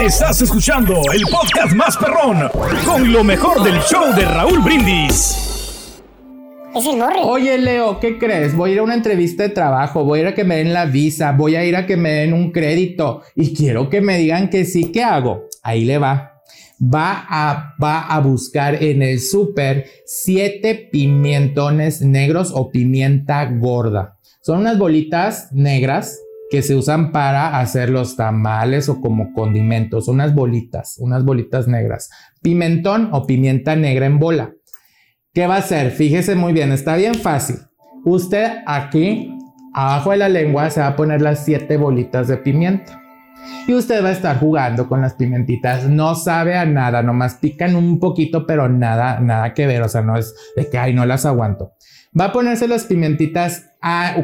Estás escuchando el podcast más perrón con lo mejor del show de Raúl Brindis. Es el borre. Oye, Leo, ¿qué crees? Voy a ir a una entrevista de trabajo, voy a ir a que me den la visa, voy a ir a que me den un crédito y quiero que me digan que sí, ¿qué hago? Ahí le va. Va a, va a buscar en el súper siete pimientones negros o pimienta gorda. Son unas bolitas negras que se usan para hacer los tamales o como condimentos, unas bolitas, unas bolitas negras. Pimentón o pimienta negra en bola. ¿Qué va a hacer? Fíjese muy bien, está bien fácil. Usted aquí, abajo de la lengua, se va a poner las siete bolitas de pimienta. Y usted va a estar jugando con las pimentitas. No sabe a nada, nomás pican un poquito, pero nada, nada que ver. O sea, no es de que, ay, no las aguanto. Va a ponerse las pimentitas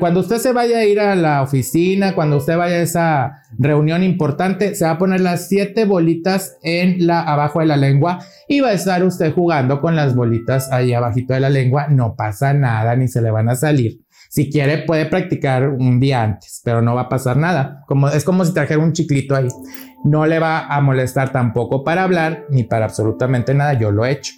cuando usted se vaya a ir a la oficina, cuando usted vaya a esa reunión importante, se va a poner las siete bolitas en la abajo de la lengua y va a estar usted jugando con las bolitas ahí abajito de la lengua. No pasa nada, ni se le van a salir. Si quiere, puede practicar un día antes, pero no va a pasar nada. Como, es como si trajera un chiclito ahí. No le va a molestar tampoco para hablar ni para absolutamente nada. Yo lo he hecho.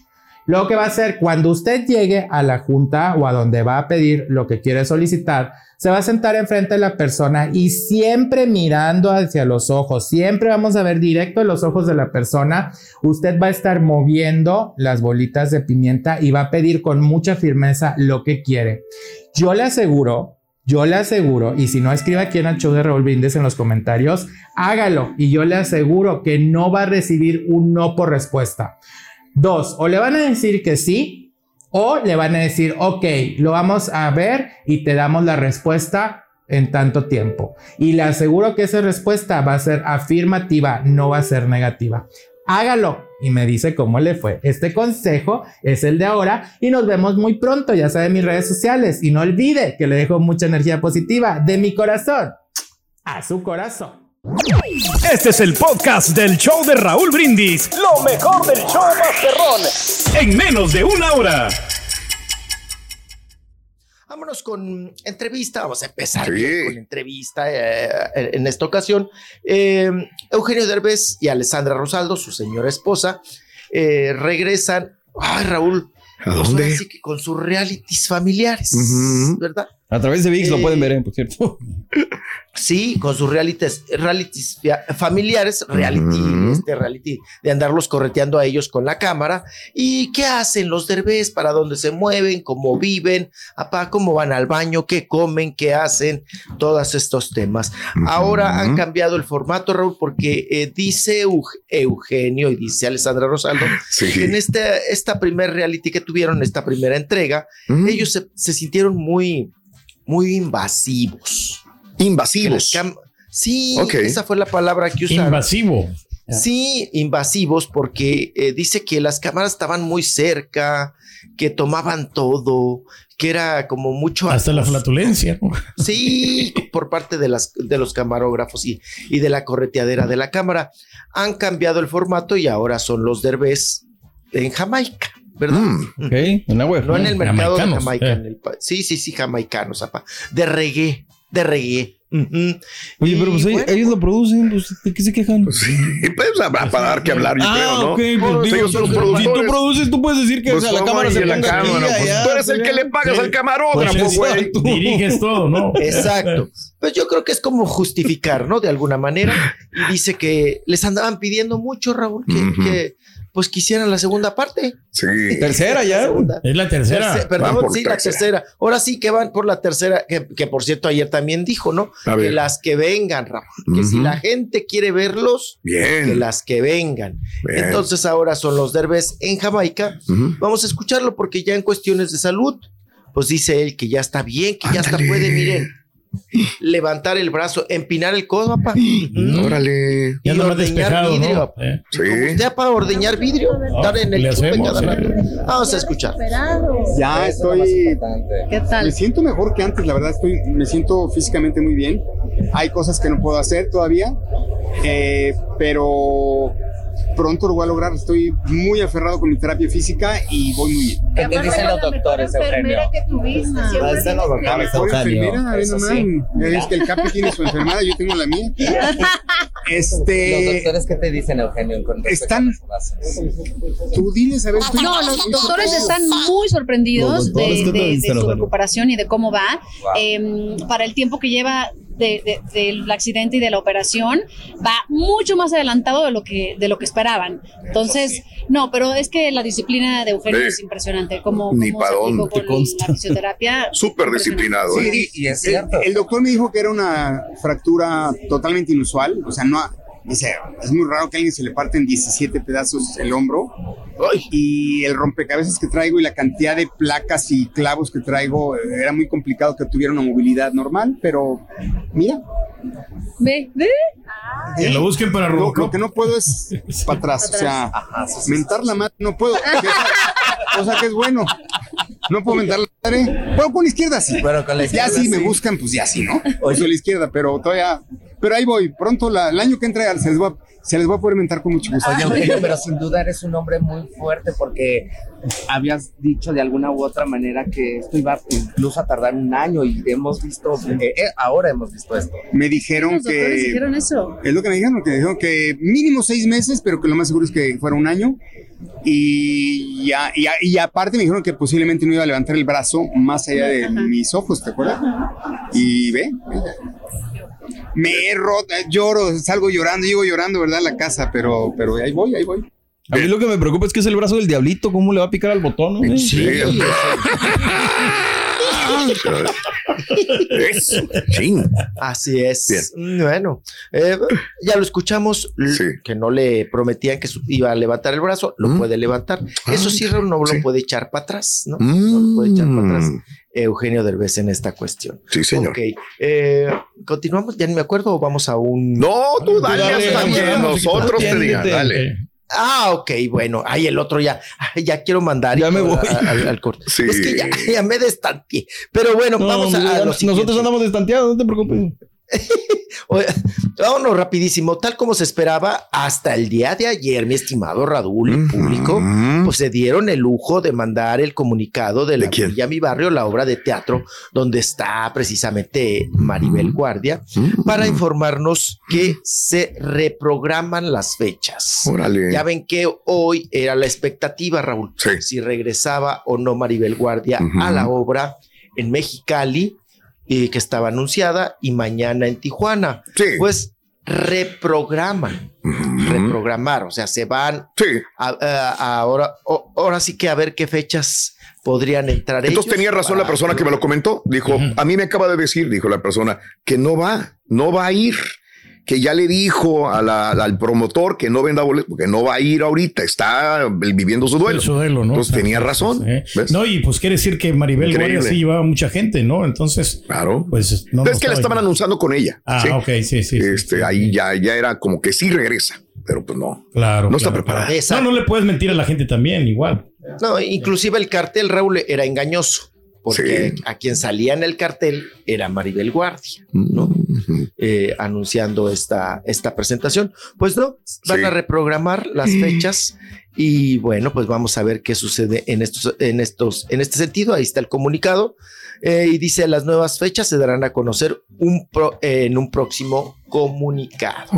Lo que va a hacer cuando usted llegue a la junta o a donde va a pedir lo que quiere solicitar, se va a sentar enfrente de la persona y siempre mirando hacia los ojos, siempre vamos a ver directo los ojos de la persona. Usted va a estar moviendo las bolitas de pimienta y va a pedir con mucha firmeza lo que quiere. Yo le aseguro, yo le aseguro, y si no escribe aquí en el show de Raúl en los comentarios, hágalo y yo le aseguro que no va a recibir un no por respuesta. Dos, o le van a decir que sí, o le van a decir, ok, lo vamos a ver y te damos la respuesta en tanto tiempo. Y le aseguro que esa respuesta va a ser afirmativa, no va a ser negativa. Hágalo y me dice cómo le fue. Este consejo es el de ahora y nos vemos muy pronto, ya sabe, mis redes sociales. Y no olvide que le dejo mucha energía positiva de mi corazón a su corazón. Este es el podcast del show de Raúl Brindis. Lo mejor del show Masterrón. En menos de una hora. Vámonos con entrevista. Vamos a empezar con entrevista eh, en esta ocasión. Eh, Eugenio Derbez y Alessandra Rosaldo, su señora esposa, eh, regresan. Ay, Raúl. ¿A pues dónde? Así que con sus realities familiares, ¿verdad? A través de VIX lo pueden ver, por cierto. Sí, con sus realities, realities familiares, reality, este reality de andarlos correteando a ellos con la cámara. ¿Y qué hacen los derbés? ¿Para dónde se mueven? ¿Cómo viven? ¿Apá, ¿Cómo van al baño? ¿Qué comen? ¿Qué hacen? Todos estos temas. Ahora han cambiado el formato, Raúl, porque eh, dice Eugenio y dice Alessandra Rosaldo que en este, esta primer reality que tuvieron, esta primera entrega, ellos se, se sintieron muy, muy invasivos Invasivos. Sí, esa fue la palabra que usaron. Invasivo. Sí, invasivos, porque eh, dice que las cámaras estaban muy cerca, que tomaban todo, que era como mucho. Hasta la flatulencia. Sí, por parte de, las, de los camarógrafos y, y de la correteadera de la cámara. Han cambiado el formato y ahora son los derbés en Jamaica. ¿Verdad? Mm, ok, en la web. No en el mercado de Jamaica. Eh. sí, sí, sí, jamaicanos, de reggae de reggae. Oye, pero pues ellos lo producen, pues, ¿de qué se quejan? Pues sí, pues para dar que hablar, yo ah, creo, ¿no? Okay, pues, digo, si tú produces, tú puedes decir que pues o sea, la cámara se la cámara, pues, Tú eres el que le pagas al camarógrafo, pues güey. Diriges todo, ¿no? Exacto. Pues yo creo que es como justificar, ¿no? De alguna manera. Y dice que les andaban pidiendo mucho, Raúl, que, que pues quisieran la segunda parte. Sí. Tercera ya. es la tercera. perdón, sí, la tercera. Ahora sí que van por la tercera, que, que por cierto ayer también dijo, ¿no? que las que vengan, Raúl. Que si la gente quiere verlos, Bien. que las que vengan. Entonces ahora son los derbes en Jamaica. Vamos a escucharlo porque ya en cuestiones de salud, pues dice él que ya está bien, que ya hasta puede, miren, levantar el brazo, empinar el codo, papá. Órale. Y Ya ordeñar despejado, vidrio. ¿no? papá. Eh. Sí. Como usted para ordeñar vidrio, estar en el hacemos, cada sí. rato. Vamos a escuchar. Ya estoy. ¿Qué Me tal? siento mejor que antes, la verdad, estoy, me siento físicamente muy bien. Hay cosas que no puedo hacer todavía, eh, pero pronto lo voy a lograr. Estoy muy aferrado con mi terapia física y voy muy bien. ¿Qué te dicen los doctores, Eugenio? La mejor enfermera, ve nomás, es que el Capi tiene su enfermedad, yo tengo la mía. Este, ¿qué te dicen, Eugenio? están. Tú diles, a ver. tú- No, los doctores están muy sorprendidos Los doctores, de, ¿qué te de- de dicen, su recuperación y de cómo va. Em, para el tiempo que lleva de- de- del accidente y de la operación, va mucho más adelantado de lo que, de lo que esperaban. Entonces, no, pero es que la disciplina de Eugenio Sí. es impresionante. Como, Ni dónde, aplicó te con consta. la fisioterapia. Súper disciplinado. ¿eh? Sí, Y es el- cierto. El, doctor me dijo que era una fractura totalmente inusual, o sea, no, dice, es muy raro que a alguien se le parten 17 pedazos el hombro y el rompecabezas que traigo y la cantidad de placas y clavos que traigo eh, era muy complicado que tuviera una movilidad normal, pero mira, Ve, ve. Que lo busquen para lo, que no puedo es para atrás, o sea, mentar la madre no puedo, o sea que es bueno. No puedo mentar la madre. Puedo con la izquierda sí. Pero con la Ya izquierda sí me buscan, pues ya sí, ¿no? Oye, soy la izquierda, pero todavía. Pero ahí voy. Pronto, la- el año que entra, se les, va, se les va a poder mentar con mucho gusto. Oye, Eugenio, pero sin duda eres un hombre muy fuerte porque habías dicho de alguna u otra manera que esto iba incluso a tardar un año y hemos visto, eh, eh, ahora hemos visto esto. Me dijeron que. dijeron eso. Es lo que me dijeron, que dijeron que mínimo seis meses, pero que lo más seguro es que fuera un año. Y, ya, y, ya- y aparte me dijeron que posiblemente no iba a levantar el brazo más allá de mis ojos, ¿te acuerdas? Y ve. Me he roto, lloro, salgo llorando, llego llorando, ¿verdad? A la casa, pero, pero ahí voy, ahí voy. A mí lo que me preocupa es que es el brazo del diablito. ¿Cómo le va a picar al botón? no? Sí, Eso. Chin. Así es. Bueno, eh, ya lo escuchamos, Sí. que no le prometían que iba a levantar el brazo, lo Mm. puede levantar. Eso sí, Raúl, no sí. lo puede echar para atrás, ¿no? No lo puede echar para atrás. Eugenio Derbez en esta cuestión. Sí, señor. Ok, eh, continuamos, ya ni me acuerdo, o vamos a un... No, tú dale, Dale, hasta que dale, nosotros te digan, dale. Ah, ok, bueno. Ay, el otro ya, ya quiero mandar. Ya me voy. a- Al, al corte. Sí. Es que ya, ya me destanteé. Pero bueno, No, vamos a, a lo nosotros siguiente. andamos destanteados, no te preocupes. Vámonos rapidísimo, tal como se esperaba hasta el día de ayer, mi estimado Radul y público, pues se dieron el lujo de mandar el comunicado de la ¿De? Villa Mi Barrio, la obra de teatro donde está precisamente Maribel Guardia, para informarnos que se reprograman las fechas. Órale. Ya ven que hoy era la expectativa, Raúl, Sí. si regresaba o no Maribel Guardia a la obra en Mexicali, eh, que estaba anunciada, y mañana en Tijuana. Sí. Pues reprograman, reprogramar, o sea, se van Sí. a, a- a ahora, o- ahora sí que a ver qué fechas podrían entrar. Entonces tenía razón la persona que me lo comentó. Dijo, a mí me acaba de decir, dijo la persona, que no va, no va a ir. Que ya le dijo a la- al promotor que no venda boletos, porque no va a ir ahorita, está viviendo su duelo. Su duelo, ¿no? Entonces tenía razón. No, y pues quiere decir que Maribel Increíble. Guardia sí llevaba mucha gente, ¿no? Entonces, Claro. pues no. Es que la estaba estaban anunciando con ella. Ah, ¿sí? ok, sí, sí. Este, sí. ahí ya, ya era como que sí regresa, pero pues no. Claro. no está claro, preparada. claro. Exacto. No, no le puedes mentir a la gente también, igual. No, inclusive el cartel, Raúl, era engañoso, porque Sí. a quien salía en el cartel era Maribel Guardia, ¿no? Eh, anunciando esta, esta presentación. Pues no, van Sí. a reprogramar las fechas y bueno, pues vamos a ver qué sucede en estos, en estos, en este sentido. Ahí está el comunicado. Eh, y dice las nuevas fechas se darán a conocer un pro- en un próximo comunicado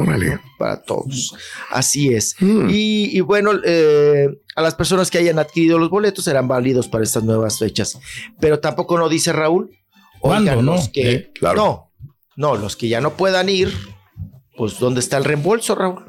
para todos. Así es. Mm. Y, y bueno, eh, a las personas que hayan adquirido los boletos serán válidos para estas nuevas fechas. Pero tampoco no dice Raúl. ¿Cuándo, oigan, no? los que Eh, claro. no, no, los que ya no puedan ir, pues ¿dónde está el reembolso, Raúl?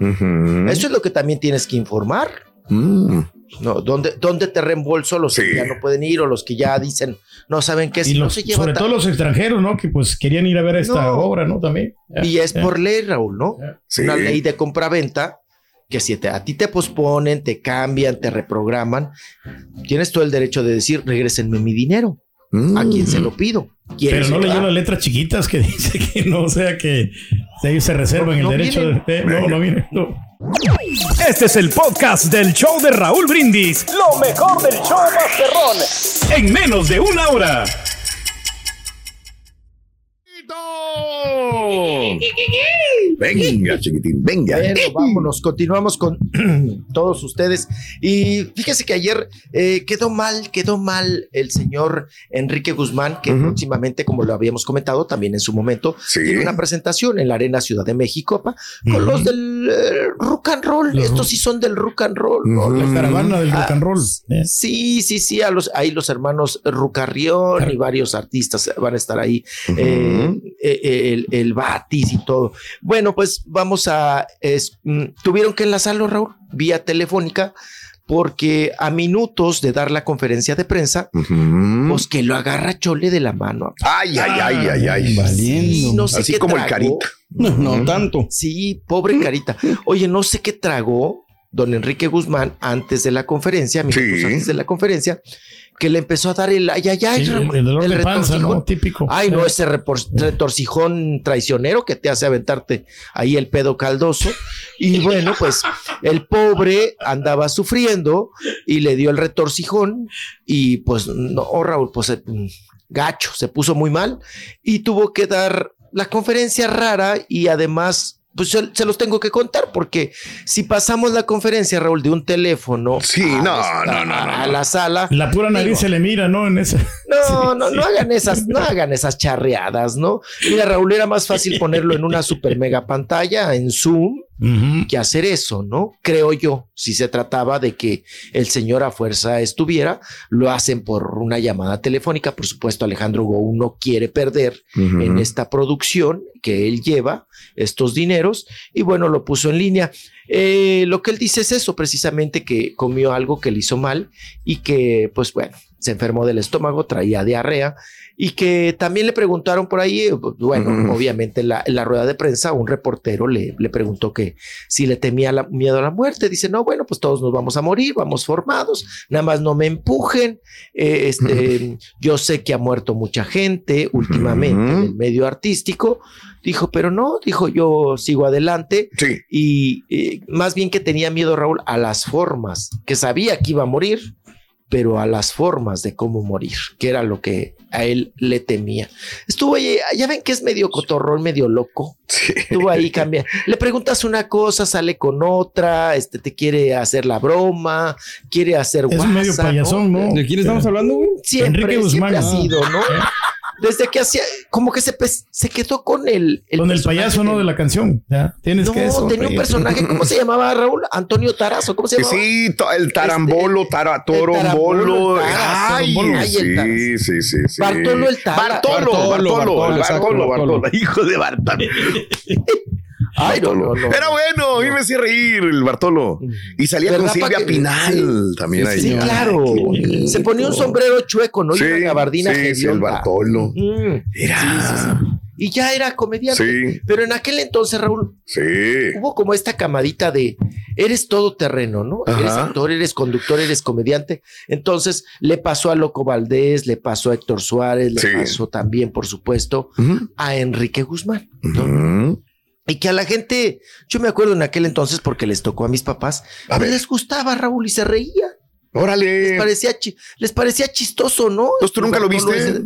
Eso es lo que también tienes que informar. Mm. No, ¿dónde, dónde te reembolso los Sí. que ya no pueden ir o los que ya dicen, no saben qué si no los- se sobre todo los extranjeros, ¿no? Que pues querían ir a ver esta No. obra, ¿no? También. Y es por ley, Raúl, ¿no? Sí. Una ley de compraventa que si te- a ti te posponen, te cambian, te reprograman, tienes todo el derecho de decir, regrésenme mi dinero. Mm. ¿A quién se lo pido? Pero no leyó las letras chiquitas que dice que no, o sea que ellos se reservan el no derecho vienen. de. No, no viene. no. Este es el podcast del show de Raúl Brindis. Lo mejor del show Masterrón. En menos de una hora. Venga, chiquitín, venga. Bueno, vámonos, continuamos con todos ustedes. Y fíjese que ayer eh, quedó mal, quedó mal el señor Enrique Guzmán, que próximamente, como lo habíamos comentado también en su momento, tiene una presentación en la Arena Ciudad de México, pa, con los del eh, rock and roll. Estos sí son del rock and roll. ¿no? La caravana del rock and roll. Ah, Sí, sí, sí, a los, ahí los hermanos Rucarrión y varios artistas van a estar ahí, eh, eh, el, el Batis y todo. Bueno, pues vamos a, es- mm, tuvieron que enlazarlo, Raúl, vía telefónica, porque a minutos de dar la conferencia de prensa, pues que lo agarra Chole de la mano. Ay, ay, ay, ay, ay. Sí, no sé Así qué como el carita. No, no tanto. Sí, pobre carita. Oye, no sé qué tragó don Enrique Guzmán antes de la conferencia, minutos antes de la conferencia, que le empezó a dar el ay, ay, ay, Sí, el- dolor de panza, retorcijón. ¿no? Típico. Ay, no, ese retorcijón traicionero que te hace aventarte ahí el pedo caldoso. Y bueno, pues el pobre andaba sufriendo y le dio el retorcijón y pues no, Raúl, pues eh, gacho, se puso muy mal y tuvo que dar la conferencia rara y además... Pues se, se los tengo que contar porque si pasamos la conferencia, Raúl, de un teléfono Sí, a, no, esta- no, no, a la sala, La pura nariz Digo, se le mira, ¿no? En esa. no, no, no hagan esas, no hagan esas charreadas, ¿no? Mira, Raúl, era más fácil ponerlo en una super mega pantalla, en Zoom, que hacer eso, ¿no? Creo yo, si se trataba de que el señor a fuerza estuviera, lo hacen por una llamada telefónica. Por supuesto, Alejandro Gou no quiere perder en esta producción que él lleva estos dineros y bueno, lo puso en línea. Eh, lo que él dice es eso, precisamente que comió algo que le hizo mal y que, pues bueno, se enfermó del estómago, traía diarrea y que también le preguntaron por ahí, eh, bueno, Ujú. obviamente en la, en la rueda de prensa, un reportero le, le preguntó que si le temía la- miedo a la muerte. Dice, no, bueno, pues todos nos vamos a morir, vamos formados, nada más no me empujen. Eh, este, yo sé que ha muerto mucha gente últimamente en el medio artístico. Dijo, pero no, dijo, yo sigo adelante. Y eh, más bien que tenía miedo, Raúl, a las formas, que sabía que iba a morir, pero a las formas de cómo morir, que era lo que a él le temía. Estuvo ahí, ya ven que es medio cotorrón, medio loco. Estuvo ahí cambia. Le preguntas una cosa, sale con otra, este te quiere hacer la broma, quiere hacer Es guasa, medio payasón, ¿no? ¿De quién estamos hablando, güey? Siempre, Enrique Guzmán, siempre ha sido, ¿no? Desde que hacía, como que se, se quedó con el, el Con el payaso, ¿no? De la canción. Ya, tienes no, que eso. tenía un personaje, ¿cómo se llamaba Raúl? Antonio Tarazo, ¿cómo se llamaba? sí, el tarambolo, tara, torombolo. Ay, sí, sí, sí, sí. Bartolo el tara. Bartolo, Bartolo, Bartolo, Bartolo, exacto, Bartolo, Bartolo. Bartolo. Hijo de Bartolo. Ay, no, no, no. Era bueno, mí me hacía reír el Bartolo. Y salía con ¿Verdad, Silvia que- Pinal sí. también ahí. Sí, claro. Ay. Se ponía un sombrero chueco, ¿no? Y Sí, una gabardina sí, sí, el. Bartolo. Mm, Era. Y ya era comediante. Sí. Pero en aquel entonces, Raúl, Sí. hubo como esta camadita de eres todo terreno, ¿no? Ajá. Eres actor, eres conductor, eres comediante. Entonces le pasó a Loco Valdés, le pasó a Héctor Suárez, le Sí. pasó también, por supuesto, a Enrique Guzmán. ¿no? Y que a la gente, yo me acuerdo en aquel entonces porque les tocó a mis papás, pues les gustaba Raúl y se reía. Órale. Les parecía, les parecía chistoso, ¿no? Entonces, ¿tú nunca lo viste?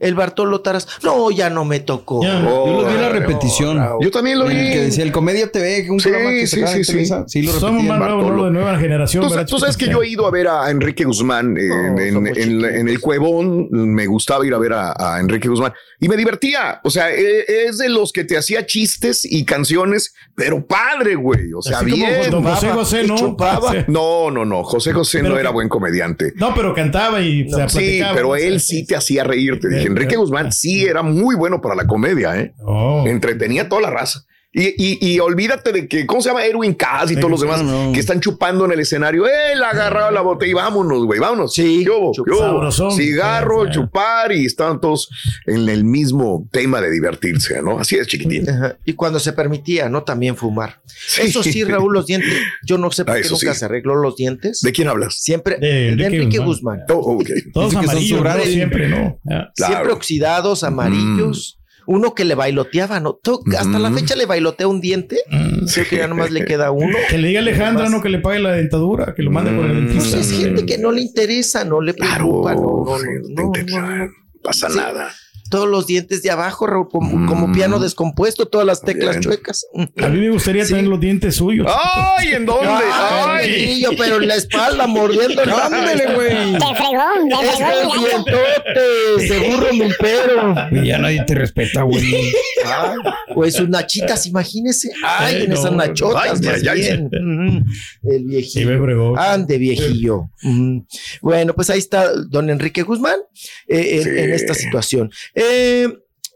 El Bartolo Taras. No, ya no me tocó. Yo lo vi en la repetición. Yo también lo vi. El que decía el Comedia TV, un Sí, programa que sí, sí, en sí. Sí, lo Somos más nuevos. ¿no? De nueva generación. Tú, ¿verdad, tú sabes que yo he ido a ver a Enrique Guzmán en, No, en- somos en la- en el Cuevón. Me gustaba ir a ver a, a Enrique Guzmán y me divertía. O sea, e- es de los que te hacía chistes y canciones, pero padre, güey. O sea, Así bien. José chupaba, José, ¿no? chupaba. No, no, no. José José Pero no que- era buen comediante. No, pero cantaba y se Sí, pero él sí te hacía reír. Te dije, Enrique Guzmán sí era muy bueno para la comedia, ¿eh? Oh. Entretenía a toda la raza. Y, y, y olvídate de que, ¿cómo se llama? Erwin Cass y todos los demás que están chupando en el escenario. Él agarraba la botella y vámonos, güey, vámonos. Sí, ¿Qué hubo? ¿Qué hubo? Sabrosón. Cigarro, chupar y estaban todos en el mismo tema de divertirse, ¿no? Así es, chiquitín. Ajá. Y cuando se permitía, ¿no? También fumar. Eso sí, Raúl, los dientes. Yo no sé por qué nunca sí. se arregló los dientes. ¿De quién hablas? Siempre. De De, Enrique Guzmán. Guzmán. Oh. Todos Dice que son amarillos. ¿no? siempre, ¿no? Ya. Claro. Siempre oxidados, amarillos. Uno que le bailoteaba, ¿no? Hasta la Mm. fecha le bailotea un diente. Mm. Creo que ya nomás le queda uno. Que le diga a Alejandra, no, que le pague la dentadura, que lo mande con el Mm. Pues dentista. es gente que no le interesa, no le Claro, preocupa, no, no, no, no, no. pasa Sí. nada. Todos los dientes de abajo, Raúl, como, Mm. como piano descompuesto, todas las teclas Bien. chuecas. A mí me gustaría Sí. tener los dientes suyos. ¡Ay! ¿En dónde? Ay, ¡Ay! Pero en la espalda, mordiendo el Ándale, güey. Te fregón, te Es dientote, seguro mi pero. Y ya nadie te respeta, güey. Ay, pues sus nachitas, imagínese. Ay, Ay, en esas nachotas, Ay, más bien. Ujú. El Sí, me viejillo. fregó. Ande, viejillo. Ujú. Bueno, pues ahí está don Enrique Guzmán eh, en, Sí. en esta situación. Eh,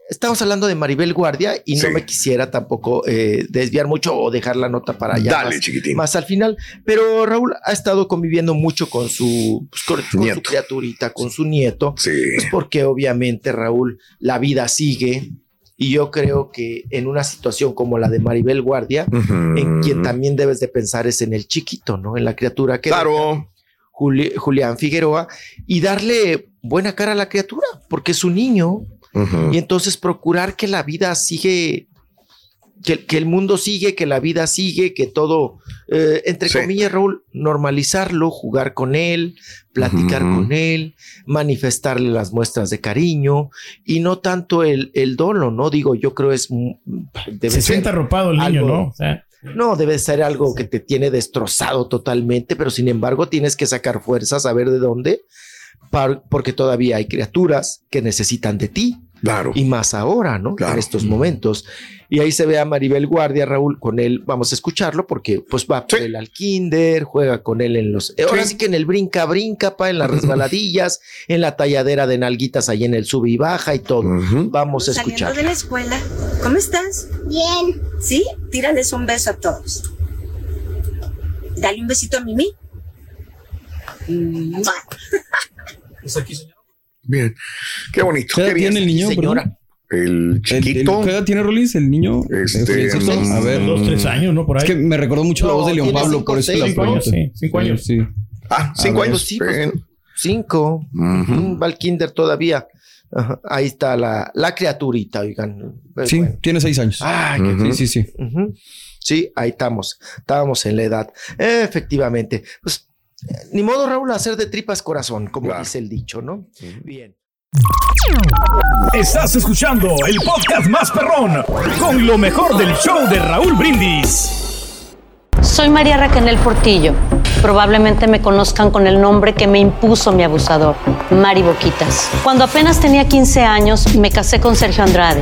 Estamos hablando de Maribel Guardia y Sí. no me quisiera tampoco eh, desviar mucho o dejar la nota para allá Dale, más, chiquitín. más al final. Pero Raúl ha estado conviviendo mucho con su, pues, con, con su criaturita, con su nieto. Sí. Pues porque obviamente, Raúl, la vida sigue. Y yo creo que en una situación como la de Maribel Guardia, en quien también debes de pensar es en el chiquito, ¿no? En la criatura que Claro. Juli- Julián Figueroa y darle buena cara a la criatura, porque es un niño. Y entonces procurar que la vida sigue, que, que el mundo sigue, que la vida sigue, que todo, eh, entre Sí. comillas, Raúl, normalizarlo, jugar con él, platicar con él, manifestarle las muestras de cariño y no tanto el, el dolo, ¿no? Digo, yo creo es... debe Se siente arropado el niño, algo- ¿no? O sea, no, debe ser algo que te tiene destrozado totalmente, pero sin embargo tienes que sacar fuerzas a ver de dónde, par- porque todavía hay criaturas que necesitan de ti. Claro. Y más ahora, ¿no? Claro. En estos momentos. Y ahí se ve a Maribel Guardia, Raúl, con él, vamos a escucharlo, porque pues va por él al kinder, juega con él en los... Ahora Sí. sí que en el brinca, brinca, pa, en las resbaladillas, en la talladera de nalguitas ahí en el sube y baja y todo. Vamos a Saliendo escuchar. de la escuela. ¿Cómo estás? Bien. ¿Sí? Tírales un beso a todos. Dale un besito a Mimi. Bien. Qué bonito. ¿Qué Qué bien. tiene el niño? Señora. perdón? El El- el- chiquito. ¿Qué edad tiene Rolis? El niño. Este, mm, a ver. dos, tres años, ¿no? Por ahí. Es que me recordó mucho la voz de León Pablo, cinco, por eso seis, la cinco años, sí, cinco años. Sí. Ah, cinco ver, años. sí, pues. Cinco. Ujú. Mm, Va al kinder todavía. Ajá, Ahí está la, la criaturita, oigan. Pues, Sí, bueno. tiene seis años. Ujú. Sí, sí, sí. Sí, ahí estamos. Estábamos en la edad. Efectivamente. Pues ni modo, Raúl, hacer de tripas corazón, como Claro. dice el dicho, ¿no? Bien. Estás escuchando el podcast más perrón con lo mejor del show de Raúl Brindis. Soy María Raquel Portillo. Probablemente me conozcan con el nombre que me impuso mi abusador, Mari Boquitas. Cuando apenas tenía 15 años, me casé con Sergio Andrade,